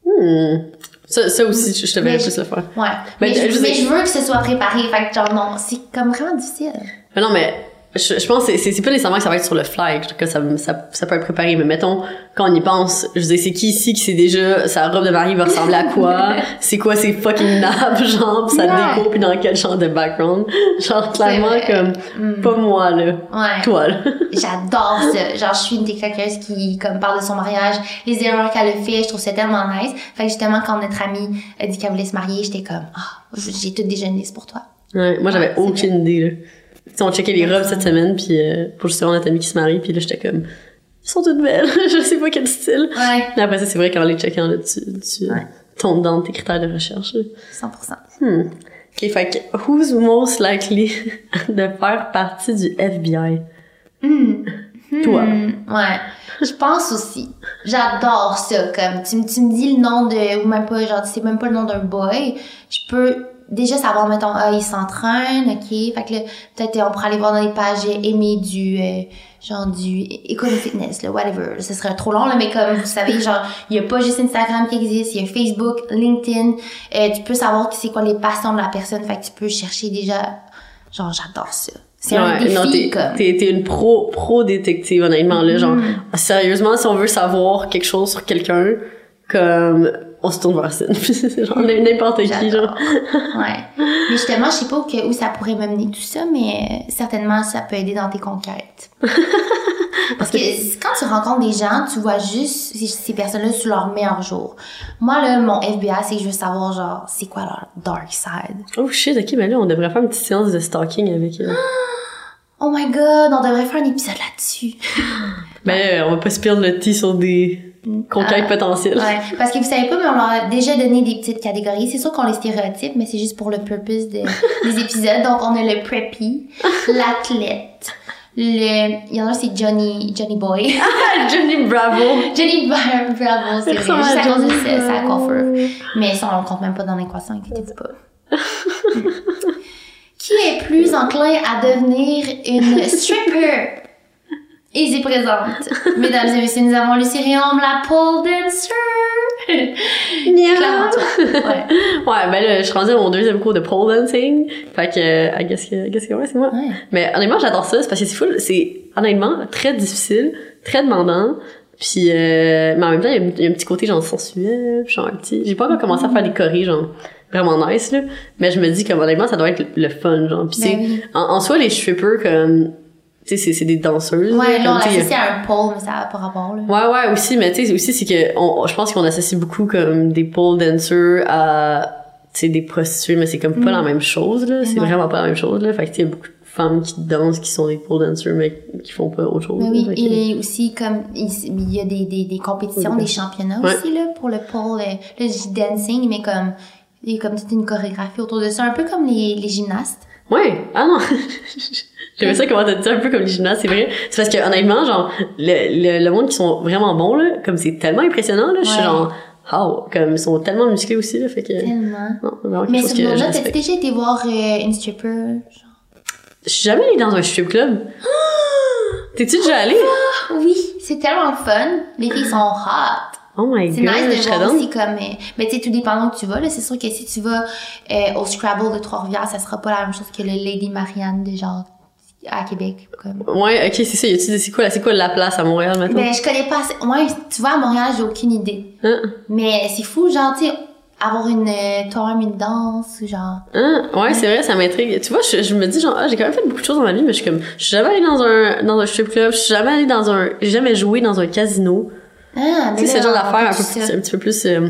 Hum. Ça, ça aussi, je, je te verrais plus le faire.
Ouais.
Mais
Mais,
je-
mais je veux que ce soit préparé, fait que genre non, c'est comme vraiment difficile.
Mais non, mais je, je pense que c'est- pas nécessairement que ça va être sur le fly, que ça, ça, ça peut être préparé. Mais mettons, quand on y pense, je dire, c'est qui ici qui sait déjà sa robe de mariée va ressembler à quoi? c'est quoi ses fucking nappes, genre, pis sa
Ouais.
déco, puis dans quel genre de background? Genre, clairement, comme,
Mm.
pas moi, là.
Ouais.
Toi, là.
J'adore ça. Genre, je suis une TikTokeuse qui, comme, parle de son mariage, les erreurs qu'elle a fait, je trouve ça tellement nice. Fait que justement, quand notre amie a dit qu'elle voulait se marier, j'étais comme, ah, j'ai tout déjà une liste pour toi.
Ouais, moi, j'avais
Ouais, c'est
aucune idée, là. Tu sais, on checkait les robes cette semaine, puis euh, pour justement notre amie qui se marie, puis là, j'étais comme, ils sont toutes belles, je sais pas quel style.
Ouais,
Mais après ça, c'est vrai qu'en les checkant là-dessus, tu
Ouais.
tombes dans tes critères de recherche. là.
100%.
Hmm. Ok, fait que, who's most likely de faire partie du FBI?
Hmm.
Toi.
Hmm, Ouais. Je pense aussi. J'adore ça. Comme, tu, me- tu me dis le nom de, ou même pas, genre, c'est même pas le nom d'un boy. Je peux déjà savoir, mettons, ah, il s'entraîne, ok. Fait que là, peut-être, on pourrait aller voir dans les pages aimer du, euh, genre, du Eco Fitness, là, whatever. Ce serait trop long, là, mais comme vous savez, genre, il y a pas juste Instagram qui existe, il y a Facebook, LinkedIn. Euh, tu peux savoir c'est quoi les passions de la personne. Fait que tu peux chercher déjà, genre, j'adore ça. C'est un
Ouais,
défi,
non, t'es,
comme.
t'es, t'es une pro, pro détective, honnêtement, là, genre,
Mm.
sérieusement, si on veut savoir quelque chose sur quelqu'un, comme, on se tourne vers ça. genre, n'importe qui, genre.
Ouais. Mais justement, je sais pas où, ça pourrait m'amener tout ça, mais euh, certainement, ça peut aider dans tes conquêtes. Parce que quand tu rencontres des gens, tu vois juste ces, personnes-là sous leur meilleur jour. Moi, là, mon FBI, c'est que je veux savoir, genre, c'est quoi leur dark side.
Oh shit, ok, mais là, on devrait faire une petite séance de stalking avec euh,
Oh my god, on devrait faire un épisode là-dessus.
Ben, on va pas se perdre le tea sur des conquêtes
Ah.
potentielles.
Ouais. Parce que vous savez pas, mais on leur a déjà donné des petites catégories. C'est sûr qu'on les stéréotype, mais c'est juste pour le purpose de, des épisodes. Donc, on a le preppy, l'athlète, le, il y en a c'est Johnny, Johnny Boy.
Johnny Bravo!
Johnny Bra- Bravo, c'est vrai. Juste à cause de sa, coiffure. Mais ça, on le compte même pas dans l'équation, inquiétez-vous pas. Qui est plus enclin à devenir une stripper? Et c'est présente. Mesdames et messieurs, nous avons Lucie Riom, la pole dancer. Clairement. Ouais.
Ouais, ben là, je suis rendue à mon deuxième cours de pole dancing. Fait que, euh, I guess que, I guess que ouais, c'est moi.
Ouais.
Mais honnêtement, j'adore ça. C'est parce que c'est full, c'est honnêtement très difficile, très demandant. Puis, euh, mais en même temps, il y, a, il y a un petit côté genre sensuel, puis genre un petit. J'ai pas encore commencé à faire des chorés, genre vraiment nice là. Mais je me dis comme honnêtement, ça doit être le fun, genre. Puis
Ben
c'est,
oui.
en, en soi, les strippers comme, tu sais, c'est, des danseuses.
Ouais,
là,
là, on l'associe à un pole, mais ça n'a pas rapport, là.
Ouais, ouais, aussi, mais tu sais, aussi, c'est que, on, je pense qu'on associe beaucoup comme des pole dancers à, tu sais, des prostituées, mais c'est comme pas
Mm.
la même chose, là. C'est vraiment pas la même chose, là. Fait que, tu sais, il y a beaucoup de femmes qui dansent, qui sont des pole dancers, mais qui font pas autre chose.
Mais
là.
oui,
que-
et aussi comme il y a des, des, des compétitions, des championnats
Ouais.
aussi là pour le pole, euh, le j- dancing, mais comme il y a comme toute une chorégraphie autour de ça, un peu comme les, les gymnastes.
Ouais, ah non. J'aimais ça comment t'as dit ça, un peu comme les gymnastes, c'est vrai. C'est parce que, honnêtement, genre, le, le, le monde qui sont vraiment bons, là, comme c'est tellement impressionnant, là, je suis genre, oh, comme ils sont tellement musclés aussi, là, fait que,
Tellement.
non, c'est vraiment quelque
Mais
chose que
ce
je
moment-là, t'as-tu
respecte.
déjà été voir euh, une stripper? genre?
Je suis jamais allée dans un strip club. T'es-tu déjà allée?
Oui, c'est tellement fun. Les filles sont hot.
Oh my
C'est
god,
nice
je
de voir aussi comme... euh, mais tu sais, tout dépendant où tu vas, là, c'est sûr que si tu vas euh, au Scrabble de Trois-Rivières, ça sera pas la même chose que le Lady Marianne de genre à Québec. Comme.
Ouais, ok, c'est ça. Y a-tu, c'est quoi, c'est quoi la place à Montréal maintenant?
Ben, je connais pas. Ouais, tu vois, à Montréal, j'ai aucune idée.
Hein?
Mais c'est fou, genre, tu avoir une, euh, toi-même une danse, ou genre.
Hein? Ouais, c'est vrai, ça m'intrigue. Tu vois, je, je me dis genre, ah, j'ai quand même fait beaucoup de choses dans ma vie, mais je suis comme, je suis jamais allée dans un, dans un strip club, je suis jamais allée dans un, j'ai jamais joué dans un casino.
Ah,
Tu sais, c'est genre d'affaire un, peu un petit peu plus euh,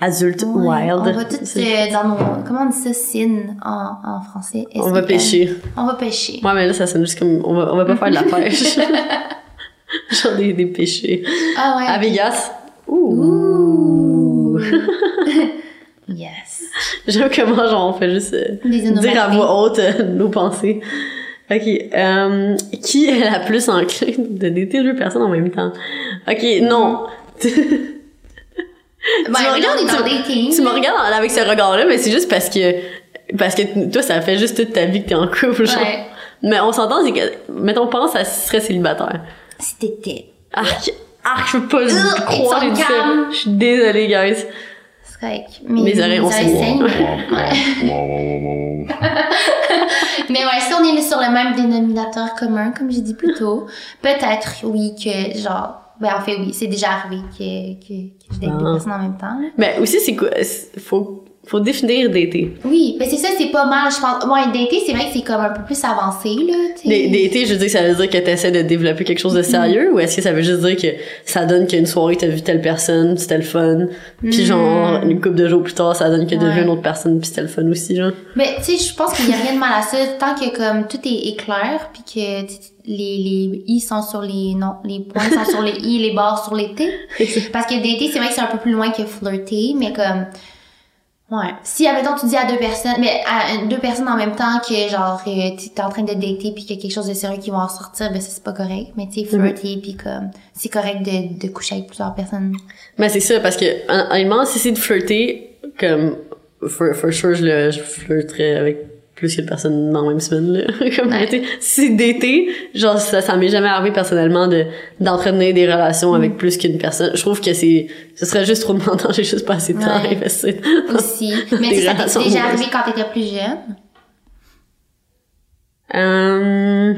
adulte, wild.
On va tout euh, dans nos. Comment on dit ça, sin en, en français?
on va pêcher.
On va pêcher.
Ouais, mais là, ça sonne juste comme, on va, on va pas faire de la pêche. genre des, des pêchés.
Ah ouais.
À Vegas? Ouh.
Ouh. yes.
J'aime comment, genre, on fait juste euh, dire à voix haute euh, nos pensées. Ok. Euh, qui est la plus enclin de dater deux personnes en même temps? Ok, non. Me
on
regardes,
dating.
tu me regardes avec ce regard-là, mais c'est juste parce que parce que toi, ça fait juste toute ta vie que t'es en couple, genre.
Ouais.
Mais on s'entend, c'est que, mettons, pense à si tu serais célibataire.
Si t'étais.
Arc, arc, je peux pas le croire. Je suis désolée, guys.
C'est correct. Mais
Mes oreilles ont saigné.
saignent. Mais ouais, si on est sur le même dénominateur commun, comme j'ai dit plus tôt, peut-être, oui, que genre, ben en fait, oui, c'est déjà arrivé que, que, que je date
Ah.
personnes en même temps, là.
Mais aussi, c'est quoi, faut, faut définir dater.
Oui, mais c'est ça, c'est pas mal, je pense. Ouais, dater, c'est vrai que c'est comme un peu plus avancé, là,
Dater, je veux dire, ça veut dire que t'essaies de développer quelque chose de sérieux ou est-ce que ça veut juste dire que ça donne qu'une soirée t'as vu telle personne, puis c'était le fun, puis
Mm.
genre une couple de jours plus tard ça donne que t'as vu une autre personne puis c'était le fun aussi genre.
Mais tu sais, je pense qu'il y a rien de mal à ça tant que comme tout est, est clair puis que les les i sont sur les non, les points sont sur les i, les barres sur les t. Parce que dater, c'est vrai que c'est un peu plus loin que flirter, mais comme ouais, si admettons tu dis à deux personnes, mais à deux personnes en même temps que genre euh, tu es en train de dater puis qu'il y a quelque chose de sérieux qui va en sortir, ben ça c'est pas correct. Mais tu sais flirter puis comme c'est correct de de coucher avec plusieurs personnes.
Mais c'est ça parce que hon- honnêtement si c'est de flirter comme for, for sure je le je flirterais avec plus que de personnes dans la même semaine là. comme
Ouais.
tu sais, si c'est d'été genre ça ça m'est jamais arrivé personnellement de d'entretenir des relations avec
Mm.
plus qu'une personne je trouve que c'est ce serait juste trop demandant j'ai juste pas assez de temps à
Ouais.
investir
Aussi. mais tu sais, ça t'est déjà arrivé quand t'étais plus jeune?
Euh...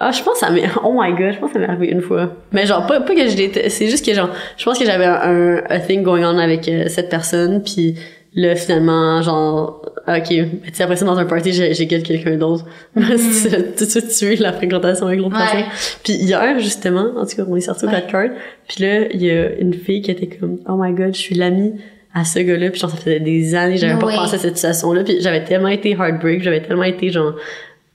Ah, je pense que ça m'est... Oh my god, je pense que ça m'est arrivé une fois. Mais genre, pas, pas que je. C'est juste que genre, je pense que j'avais un, un a thing going on avec euh, cette personne, puis là, finalement, genre... Ok, tu après ça, dans un party, j'ai quelqu'un d'autre. A tout de suite tué la fréquentation avec l'autre personne. Puis hier, justement, en tout cas, on est sorti au
Ouais.
4 card, puis là, il y a une fille qui était comme « Oh my god, je suis l'amie à ce gars-là. » Puis genre, ça faisait des années, j'avais
No
pas
way.
pensé à cette situation-là. Puis j'avais tellement été heartbreak, j'avais tellement été genre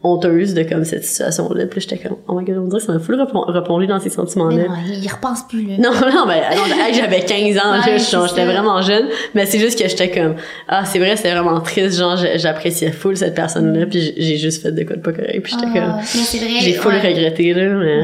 honteuse de comme cette situation-là. Puis j'étais comme, oh my god, on dirait que ça m'a full replon- replongé dans ces
Mais
sentiments-là.
non, il repense plus, là.
Non, non, mais hey, j'avais 15 ans,
Ouais,
là, j'étais vraiment jeune, mais c'est juste que j'étais comme, ah, c'est vrai, c'était vraiment triste, genre, j'appréciais full cette personne-là, puis j'ai- juste fait de quoi de pas correct, puis j'étais
Ah,
comme, j'ai full
ouais.
regretté, là, mais...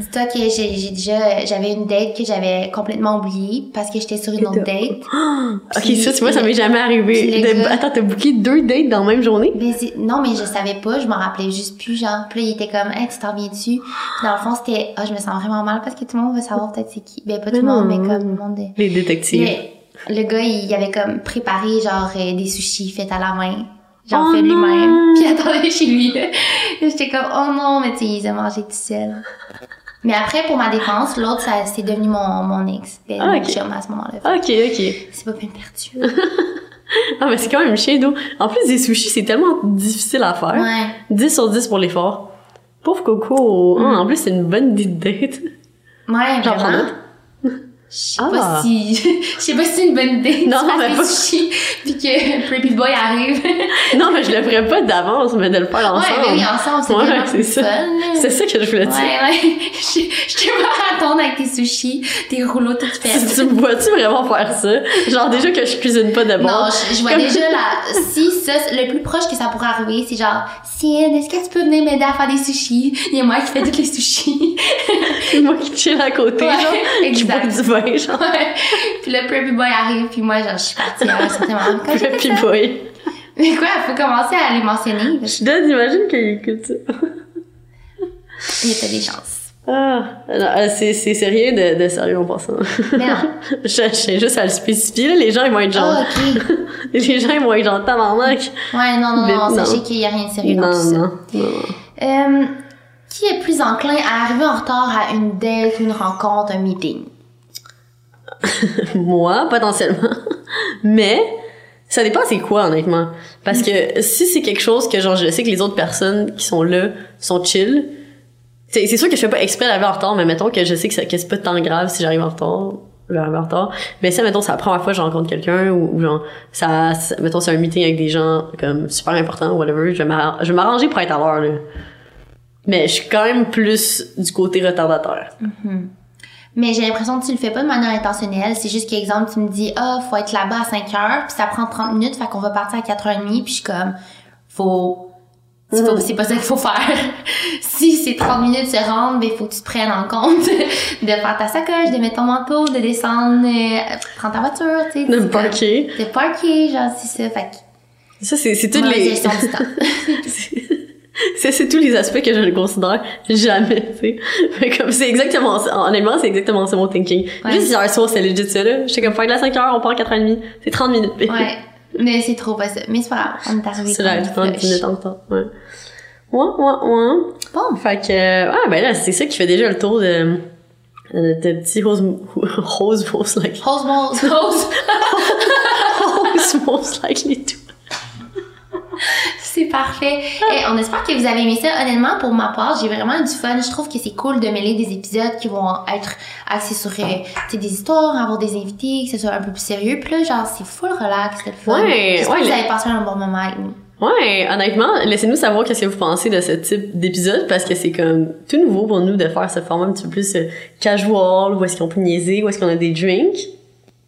Dis-toi que j'ai déjà, j'avais une date que j'avais complètement oubliée parce que j'étais sur une autre date.
Ok,
Puis
ça, tu vois, ça m'est jamais arrivé.
le
De-
gars-
Attends, t'as booké deux dates dans la même journée?
Ben, non, mais je savais pas, je m'en rappelais juste plus, genre. Puis là, il était comme, hey, tu t'en viens dessus. Puis dans le fond, c'était, ah, je me sens vraiment mal parce que tout le monde veut savoir peut-être c'est qui. Ben, pas tout le monde, mais comme le monde de...
Les détectives.
Le, le gars, il avait comme préparé, genre, euh, des sushis faits à la main. Genre,
Oh
fait
non!
lui-même. Puis il attendait chez lui. J'étais comme, oh non, mais tu sais, il les a mangés tout seul. Mais après, pour ma défense, l'autre, ça, c'est devenu mon, mon ex. Ben,
Ah,
mon
ok.
chum à ce moment-là.
Ok, ok.
C'est pas peine perdue.
Ah, mais c'est quand même chien d'eau. En plus, des sushis, c'est tellement difficile à faire.
Ouais.
10 sur 10 pour l'effort. Pauvre Coco. Ah, en plus, c'est une bonne idée de date.
Ouais,
J'en prends
vraiment. Je sais
Ah.
pas si, je sais pas si c'est une bonne idée.
Non,
tu
mais
des
pas-
sushis, puis que Pretty Boy arrive.
Non, mais je le ferais pas d'avance, mais de le faire
ouais,
ensemble.
mais oui, ensemble, c'est
Ouais, c'est ça. C'est ça que je voulais
Ouais,
dire.
ouais. Je, je te vois attendre avec tes sushis, tes rouleaux tout
Tu,
faits.
tu me vois-tu vraiment faire ça? Genre, déjà que je cuisine pas de bon.
Non, je, je vois
Comme-
déjà la. Si ça, le plus proche que ça pourrait arriver, c'est genre, Sienne, est-ce que tu peux venir m'aider à faire des sushis? Il y a moi qui fais toutes les sushis.
Moi qui chill à côté,
Ouais,
genre. Qui
exact.
du vin, genre.
Ouais. Puis le Preppy Boy arrive, puis moi, genre, je suis partie à un certain moment. Ça.
boy.
Mais quoi, faut commencer à les mentionner.
Je donne, imagine qu'il écoute ça.
y a des chances.
Ah, euh, c'est, c'est, rien de, de sérieux en passant.
Mais non.
je, tiens juste à le spécifier, là. Les gens, ils vont être genre,
Ah, ok.
les gens, ils vont être genre, tabarnak.
Ouais, non, non,
Mais
non,
non.
sachez qu'il y a rien de sérieux dans tout ça.
non, non.
Euh, qui est plus enclin à arriver en retard à une date, une rencontre, un meeting?
Moi, potentiellement. Mais, ça dépend c'est quoi, honnêtement. Parce que si c'est quelque chose que, genre, je sais que les autres personnes qui sont là sont chill, c'est, sûr que je fais pas exprès d'arriver en retard, mais mettons que je sais que, que c'est pas tant grave si j'arrive en retard, j'arrive en retard. Mais ça, mettons, c'est la première fois que je rencontre quelqu'un ou, ou genre, ça, mettons, c'est un meeting avec des gens, comme, super important whatever, je vais m'arra- je vais m'arranger pour être à l'heure, là. Mais je suis quand même plus du côté retardateur.
Mais j'ai l'impression que tu le fais pas de manière intentionnelle. C'est juste qu'exemple, tu me dis, ah, faut être là-bas à 5 heures, puis ça prend 30 minutes, fait qu'on va partir à 4h30, puis je suis comme, faut, c'est pas, c'est pas ça qu'il faut faire. si c'est 30 minutes se rendre, ben, faut que tu te prennes en compte de faire ta sacoche, de mettre ton manteau, de descendre, euh, prendre ta voiture, tu sais.
De parquer.
De parker, genre, c'est ça. Fait que,
Ça, c'est, c'est
mauvaise
les...
gestion du temps.
c'est, c'est tous les aspects que je ne considère jamais, tu sais. Comme, c'est exactement ça. Honnêtement, c'est exactement ça mon thinking.
Ouais.
Juste hier soir, c'est legit ça, là. J'étais comme, faire de la 5 heures, on part à 4h30. C'est 30 minutes.
Ouais. Mais c'est trop pas ça. Mais c'est pas grave. On est arrivé
c'est là,
même
30
flush.
minutes en retard. Ouais. Ouais, ouais, ouais.
Bon.
Fait que, euh, ah, ben là, c'est ça qui fait déjà le tour de, Euh, T'as petit rose, rose most likely.
Rose, rose, rose.
Rose most likely to.
C'est parfait. Et on espère que vous avez aimé ça. Honnêtement, pour ma part, j'ai vraiment du fun. Je trouve que c'est cool de mêler des épisodes qui vont être axés sur euh, des histoires, avoir des invités, que ce soit un peu plus sérieux. Puis là, genre, c'est full relax, c'est le fun.
Ouais,
J'espère
ouais,
que vous avez passé un bon moment avec nous.
Ouais, honnêtement, laissez-nous savoir qu'est-ce que vous pensez de ce type d'épisode parce que c'est comme tout nouveau pour nous de faire ce format un petit peu plus euh, casual, où est-ce qu'on peut niaiser, où est-ce qu'on a des drinks.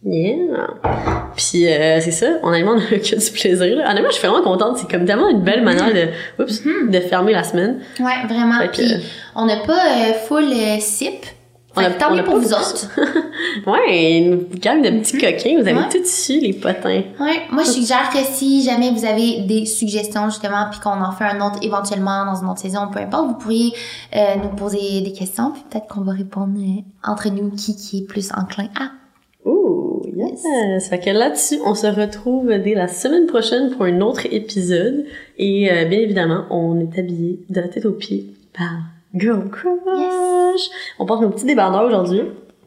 Yeah. Puis euh, c'est ça, honnêtement, on a que du plaisir. Là. Honnêtement, je suis vraiment contente. C'est comme tellement une belle manière de, oups, de fermer la semaine.
Ouais, vraiment.
Fait que-
Puis on n'a pas euh, full euh, sip.
On a-
tant mieux pour vous autres.
Ouais, une gang de petits coquins, vous avez
Ouais.
tout su, les potins.
Ouais, moi je suggère que si jamais vous avez des suggestions justement puis qu'on en fait un autre éventuellement dans une autre saison, peu importe, vous pourriez euh, nous poser des questions puis peut-être qu'on va répondre euh, entre nous qui qui est plus enclin à.
Ouh, yes! Fait que là-dessus, on se retrouve dès la semaine prochaine pour un autre épisode. Et euh, bien évidemment, on est habillé de la tête aux pieds par Girl Crush! On porte nos petits débardeurs aujourd'hui.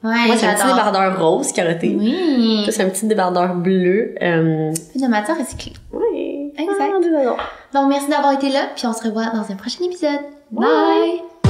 Ouais,
Moi, c'est un petit débardeur rose carotté.
Oui.
C'est un petit débardeur bleu. Euh...
Plus de matière recyclée.
Ouais.
Exact.
Ah.
Donc merci d'avoir été là puis on se revoit dans un prochain épisode.
Bye.
Bye.